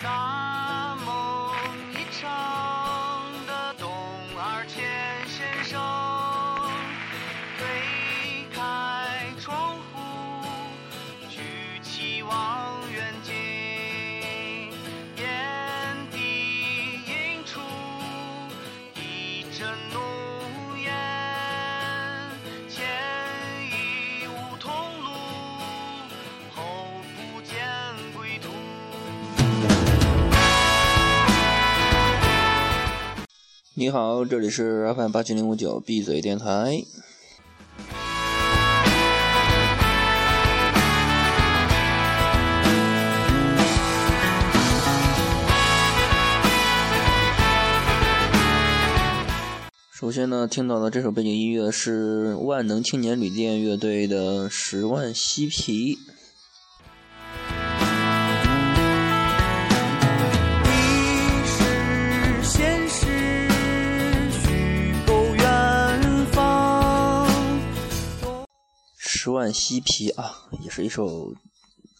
大你好，这里是 FM 八七零五九闭嘴电台。首先呢，听到的这首背景音乐是万能青年旅店乐队的《十万嬉皮》。十万嬉皮啊，也是一首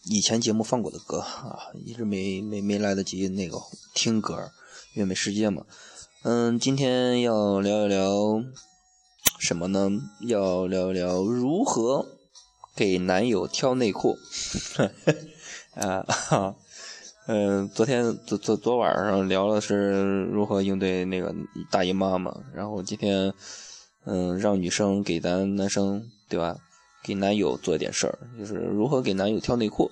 以前节目放过的歌啊，一直没没没来得及那个听歌，因为没时间嘛。嗯，今天要聊一聊什么呢？要聊一聊如何给男友挑内裤。啊，哈，嗯，昨天昨昨昨晚上聊的是如何应对那个大姨妈嘛，然后今天嗯，让女生给咱男生对吧？给男友做一点事儿，就是如何给男友挑内裤。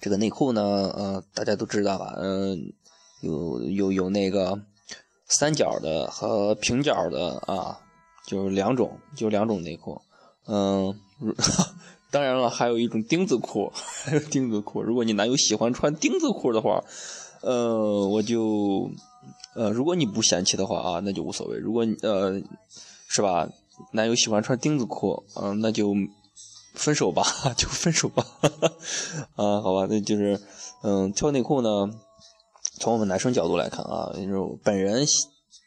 这个内裤呢，呃，大家都知道吧？嗯、有有有那个三角的和平角的啊，就是两种，就两种内裤。嗯，当然了，还有一种钉子裤，还有钉子裤。如果你男友喜欢穿钉子裤的话，呃，我就呃，如果你不嫌弃的话啊，那就无所谓。如果你呃，是吧？男友喜欢穿钉子裤，嗯、那就分手吧，就分手吧。啊，好吧，那就是，嗯，挑内裤呢，从我们男生角度来看啊，就是本人，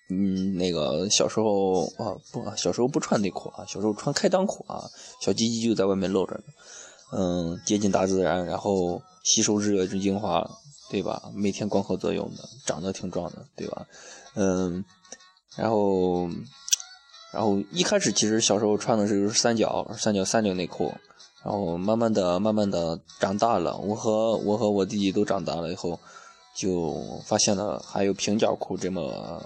嗯，那个小时候啊，不，小时候不穿内裤啊，小时候穿开裆裤啊，小鸡鸡就在外面露着呢。嗯，接近大自然，然后吸收日月之精华，对吧？每天光合作用的，长得挺壮的，对吧？嗯，然后，然后一开始其实小时候穿的是三角三角三角内裤，然后慢慢的慢慢的长大了，我和我和我弟弟都长大了以后，就发现了还有平角裤这么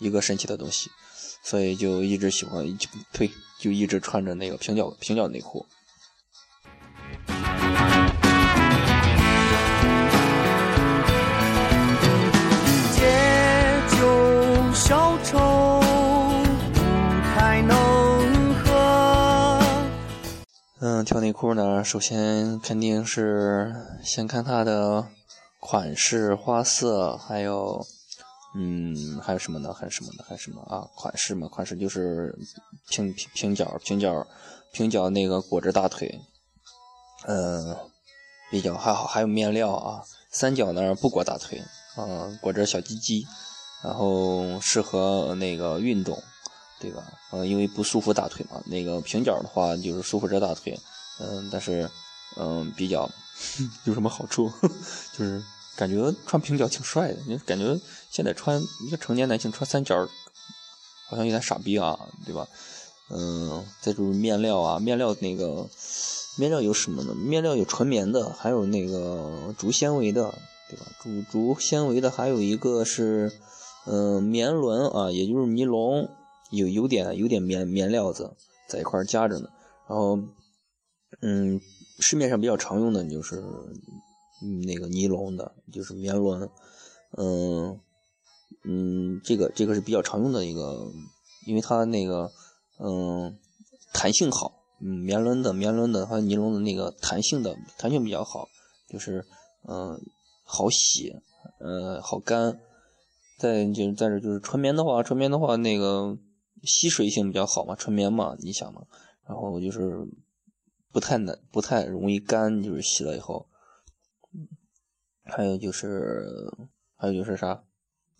一个神奇的东西，所以就一直喜欢，就呸，就一直穿着那个平角平角内裤。嗯，挑内裤呢，首先肯定是先看它的款式、花色，还有，嗯，还有什么呢？还有什么呢？还有什么啊？款式嘛，款式就是平平平角、平角、平角那个裹着大腿，嗯，比较还好，还有面料啊。三角呢不裹大腿，嗯，裹着小鸡鸡，然后适合那个运动。对吧？呃，因为不束缚大腿嘛。那个平角的话就是束缚着大腿，嗯、但是嗯、比较 有什么好处？就是感觉穿平角挺帅的，你感觉现在穿一个成年男性穿三角，好像有点傻逼啊，对吧？嗯，再就是面料啊，面料那个面料有什么呢？面料有纯棉的，还有那个竹纤维的，对吧？竹竹纤维的还有一个是嗯、棉纶啊，也就是尼龙。有有点有点棉棉料子在一块夹着呢，然后，嗯，市面上比较常用的就是那个尼龙的，就是棉纶，嗯嗯，这个这个是比较常用的一个，因为它那个嗯弹性好，嗯棉纶的棉纶的和尼龙的那个弹性的弹性比较好，就是嗯好洗，呃好干，再就是再者就是纯棉的话，纯棉的话那个。吸水性比较好嘛，纯棉嘛，你想嘛，然后就是不太难，不太容易干，就是洗了以后。还有就是，还有就是啥？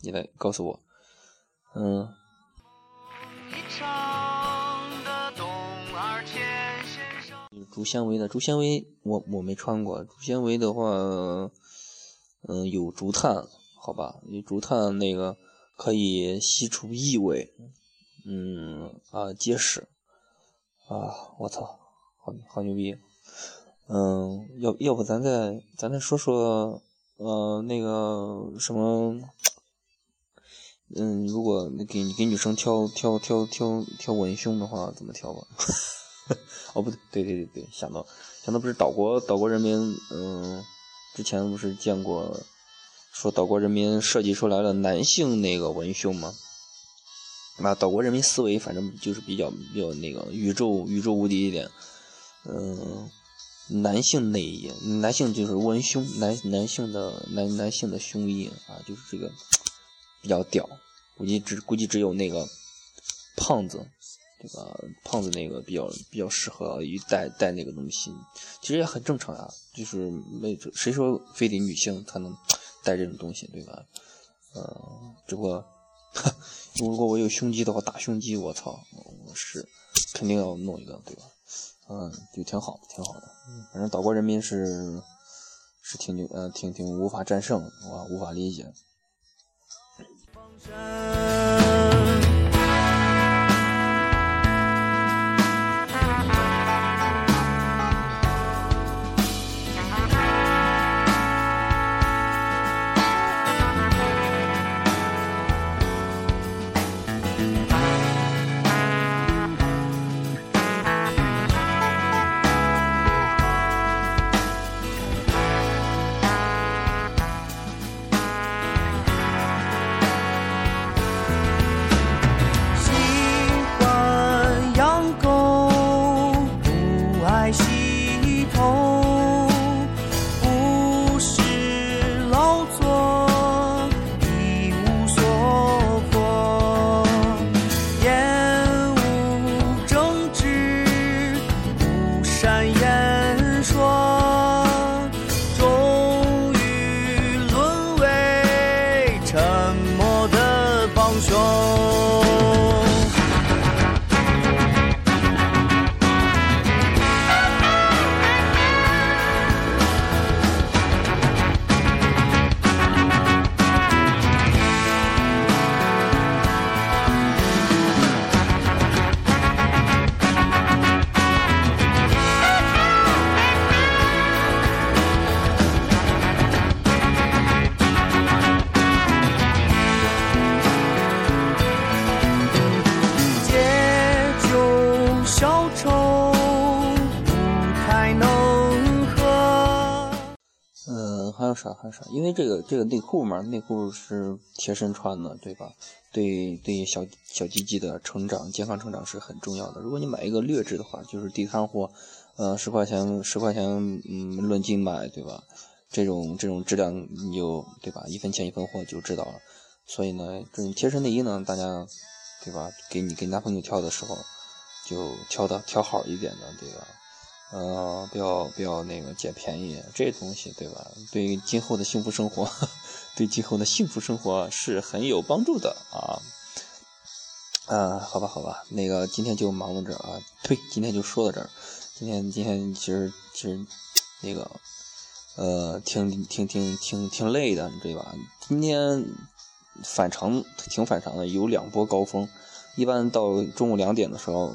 你来告诉我。嗯。竹纤维的，竹纤维我我没穿过。竹纤维的话，嗯，有竹炭，好吧，有竹炭那个可以吸除异味，嗯啊，结实，啊，我操，好好牛逼，嗯，要要不咱再咱再说说，呃，那个什么，嗯，如果给给女生挑挑挑挑挑文胸的话，怎么挑吧？哦，不对，对对对对，想到想到不是岛国岛国人民，嗯。之前不是见过，说岛国人民设计出来了男性那个文胸吗？那岛国人民思维反正就是比较比较那个宇宙宇宙无敌一点，嗯，男性内衣，男性就是文胸，男男性的男男性的胸衣啊，就是这个比较屌，估计只估计只有那个胖子。这个胖子那个比较比较适合于带带那个东西，其实也很正常呀。就是没谁说非得女性才能带这种东西，对吧？呃，只不过 如果我有胸肌的话，大胸肌，我操，我是肯定要弄一个，对吧？嗯，就挺好，挺好的。反正岛国人民是是挺牛，呃，挺挺无法战胜，我无法理解。啥还啥？因为这个这个内裤嘛，内裤是贴身穿的，对吧？对对，小小鸡鸡的成长、健康成长是很重要的。如果你买一个劣质的话，就是地摊货，呃，十块钱十块钱，嗯，论斤买，对吧？这种这种质量你就对吧？一分钱一分货就知道了。所以呢，这种贴身内衣呢，大家对吧？给你给男朋友挑的时候，就挑的挑好一点的，对吧？呃，不要不要那个捡便宜，这东西对吧？对今后的幸福生活，对今后的幸福生活是很有帮助的啊。啊，好吧好吧，那个今天就忙到这儿啊，呸，今天就说到这儿。今天今天其实其实那个呃，挺挺挺挺挺累的，对吧？今天反常挺反常的，有两波高峰，一般到中午两点的时候。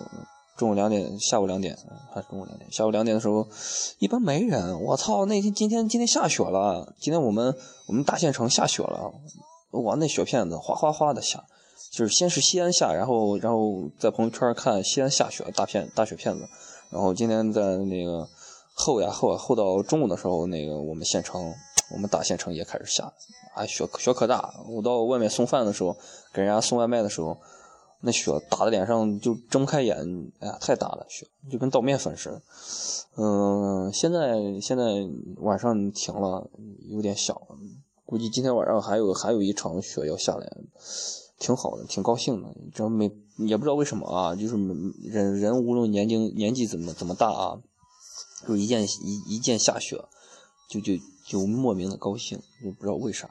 中午两点，下午两点，还是中午两点？下午两点的时候，一般没人。我操，那天今天今天下雪了，今天我们我们大县城下雪了，哇，那雪片子哗哗哗的下，就是先是西安下，然后然后在朋友圈看西安下雪大片大雪片子，然后今天在那个后呀后后到中午的时候，那个我们县城我们大县城也开始下，啊雪雪可大，我到外面送饭的时候，给人家送外卖的时候。那雪打在脸上就睁不开眼，哎呀，太大了，雪就跟倒面粉似的。嗯，现在现在晚上停了，有点小，估计今天晚上还有还有一场雪要下来，挺好的，挺高兴的。这没也不知道为什么啊，就是人人无论年纪年纪怎么怎么大啊，就一见一一见下雪，就就就莫名的高兴，就不知道为啥，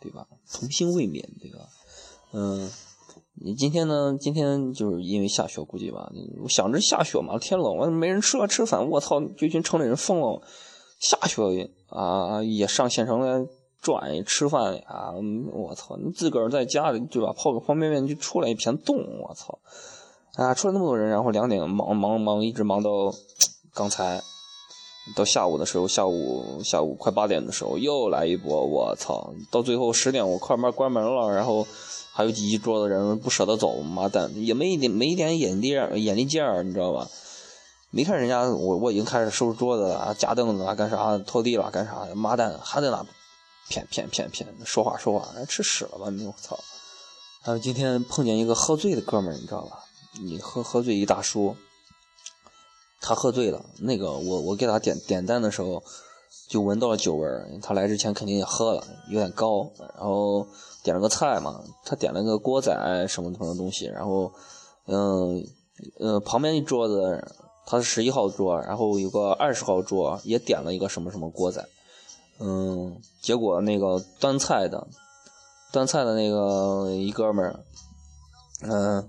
对吧？童心未泯，对吧？嗯。你今天呢？今天就是因为下雪，估计吧。我想着下雪嘛，天冷，我没人吃了，吃饭。我操，这群城里人疯了，下雪啊也上县城来转吃饭啊！我操，你自个儿在家里对吧？泡个方便面就出来一片冻，我操！啊，出来那么多人，然后两点忙忙忙，一直忙到 刚才到下午的时候，下午下午快八点的时候又来一波，我操！到最后十点我快门关门了，然后还有几桌子人不舍得走，妈蛋，也没一点没一点眼力眼力劲儿，你知道吧？没看人家我我已经开始收拾桌子了，夹凳子了，干啥拖地了，干啥？妈蛋，还在那骗骗骗骗说话说话，吃屎了吧你！我操！还有今天碰见一个喝醉的哥们儿，你知道吧？你喝喝醉一大叔，他喝醉了。那个我我给他点点单的时候，就闻到了酒味儿。他来之前肯定也喝了，有点高。然后点了个菜嘛，他点了个锅仔什么什么东西。然后，嗯嗯，旁边一桌子他是十一号桌，然后有个二十号桌也点了一个什么什么锅仔。嗯，结果那个端菜的，端菜的那个一哥们儿，嗯。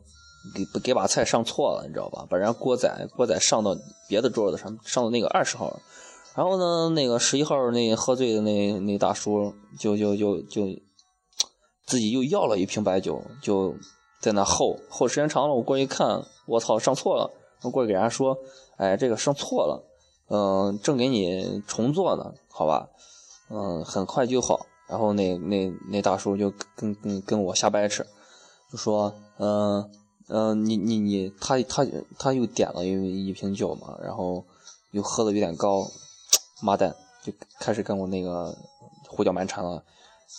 给给把菜上错了，你知道吧？把人家锅仔锅仔上到别的桌子上，上到那个二十号。然后呢，那个十一号那喝醉的那那大叔就就就就自己又要了一瓶白酒，就在那候候时间长了，我过去看，我操，上错了。我过去给人家说，哎，这个上错了，嗯，正给你重做呢，好吧？嗯，很快就好。然后那那那大叔就跟跟跟我瞎掰扯，就说，嗯。嗯，你你你，他他他又点了一一瓶酒嘛，然后又喝的有点高，妈蛋，就开始跟我那个胡搅蛮缠了。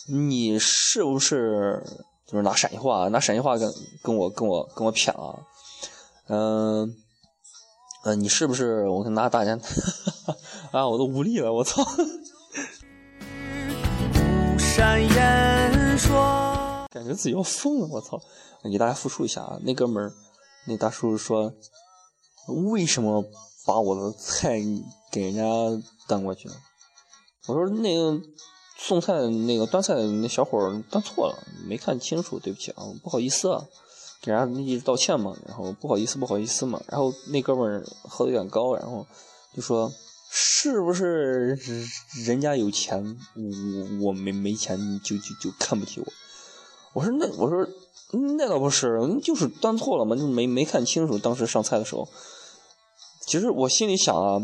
你是不是就是拿陕西话，拿陕西话跟跟我跟我跟我谝啊？嗯嗯，你是不是我跟拿大家啊？我都无力了，我操！善言说。感觉自己要疯了，我操！给大家复述一下啊，那哥们儿，那大叔说，为什么把我的菜给人家端过去了？我说那个送菜那个端菜的那小伙端错了，没看清楚，对不起啊，不好意思啊，给人家一直道歉嘛，然后不好意思，不好意思嘛，然后那哥们儿喝的有点高，然后就说，是不是人家有钱，我我没没钱，就就就看不起我？我说那我说那倒不是，就是端错了嘛，就没没看清楚。当时上菜的时候，其实我心里想啊，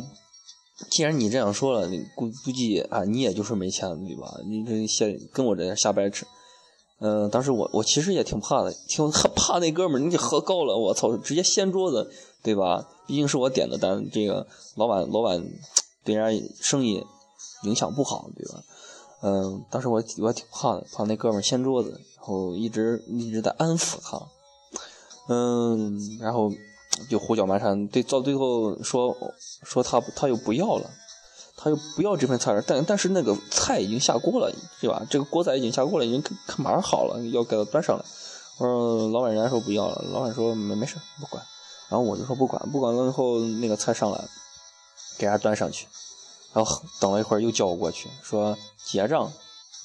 既然你这样说了，你估估计啊，你也就是没钱对吧？你这瞎跟我这瞎掰扯。嗯，当时我我其实也挺怕的，挺怕那哥们儿，你喝高了，我操，直接掀桌子，对吧？毕竟是我点的单，这个老板老板对人家生意影响不好，对吧？嗯，当时我我挺怕的，怕那哥们儿掀桌子。然后一直一直在安抚他，嗯，然后就胡搅蛮缠，对，到最后说说他他又不要了，他又不要这份菜，但但是那个菜已经下锅了，对吧？这个锅仔已经下锅了，已经看马上好了，要给他端上来。我说老板人家说不要了，老板说没没事不管，然后我就说不管不管了以后那个菜上来，给人家端上去，然后等了一会儿又叫我过去说结账。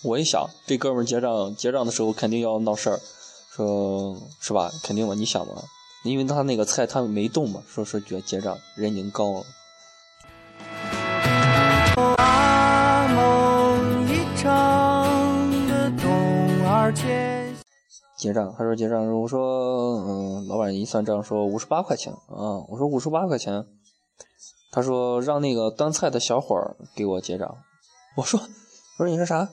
我一想，这哥们结账结账的时候肯定要闹事儿，说是吧？肯定嘛？你想嘛？因为他那个菜他没动嘛，说说结结账，人已经高了。结账，他说结账，我说嗯，老板一算账说五十八块钱啊，我说五十八块钱，他说让那个端菜的小伙儿给我结账，我说我说你说啥？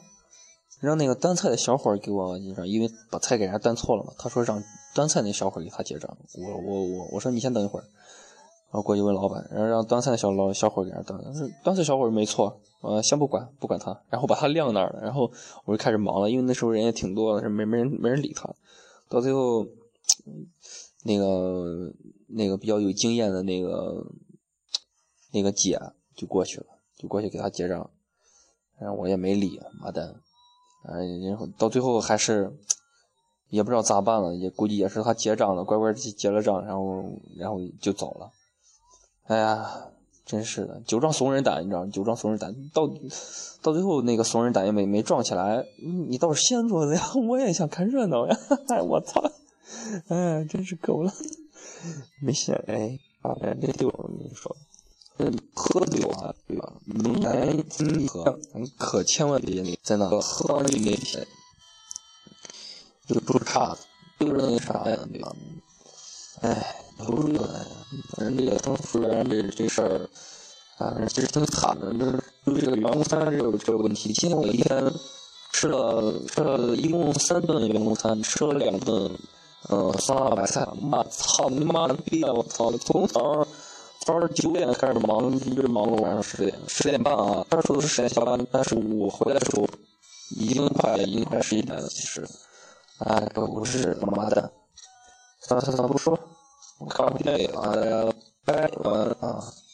让那个端菜的小伙儿给我结账，因为把菜给人家端错了嘛。他说让端菜那小伙给他结账。我我我我说你先等一会儿，然后过去问老板，然后让端菜的小老小伙给人等端。端菜小伙没错，呃，先不管不管他，然后把他晾那儿了。然后我就开始忙了，因为那时候人也挺多的，没没人没人理他。到最后，那个那个比较有经验的那个那个姐就过去了，就过去给他结账，然后我也没理，妈蛋。哎，然后到最后还是也不知道咋办了，也估计也是他结账了，乖乖结了账，然后然后就走了。哎呀，真是的，酒壮怂人胆，你知道？酒壮怂人胆，到到最后那个怂人胆也没没壮起来。你倒是掀桌子呀，我也想看热闹呀！我操，哎，真是够了，没掀哎，啊，这丢了，我跟你说。喝酒啊，对吧？能来经历喝，可千万别在那喝完就那天就出岔子，就是那个啥呀，对吧？哎，都是这个，反正这个当服务员这这事儿，啊，其实挺惨的。就是就这个员工餐这个这个问题，今天我一天吃了吃了一共三顿员工餐，吃了两顿。嗯，酸辣白菜，妈操你妈的逼啊！我操，从早上早上九点开始忙，一直忙到晚上十点，十点半啊。他说的是十点下班，但是我回来的时候已经快已经快十一点了。其实，哎，都不是他妈的。算了算了，不说，我看完电影啊，大家拜晚安。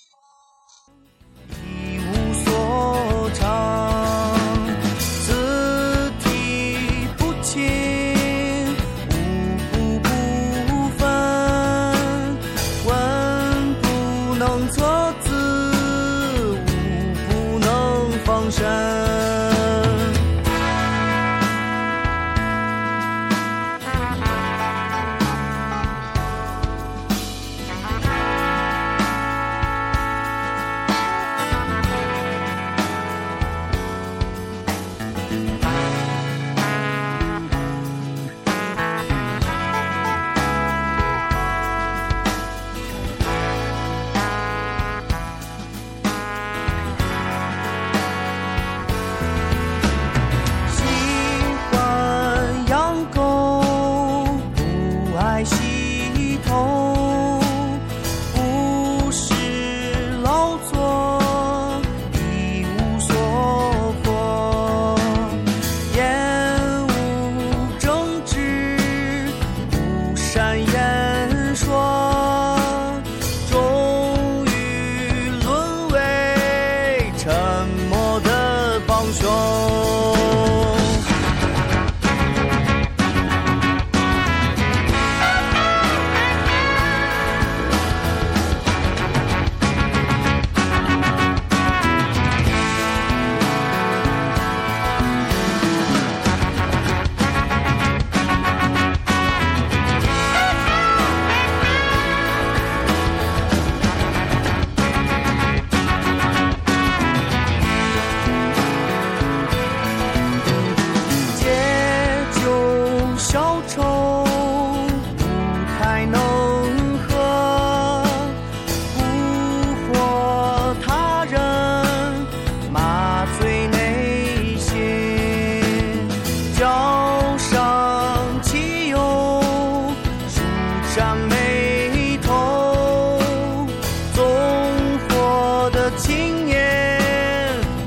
青年，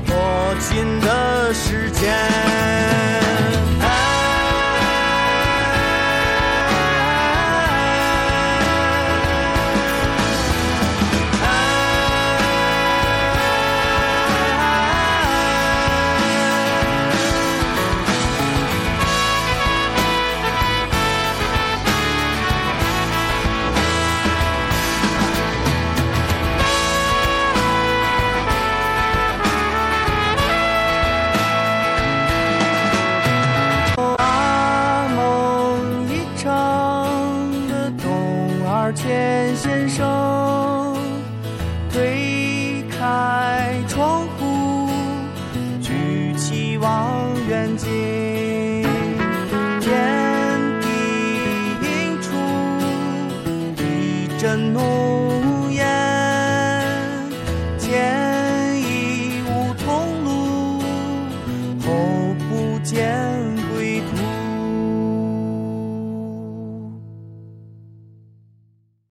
迫近的时间。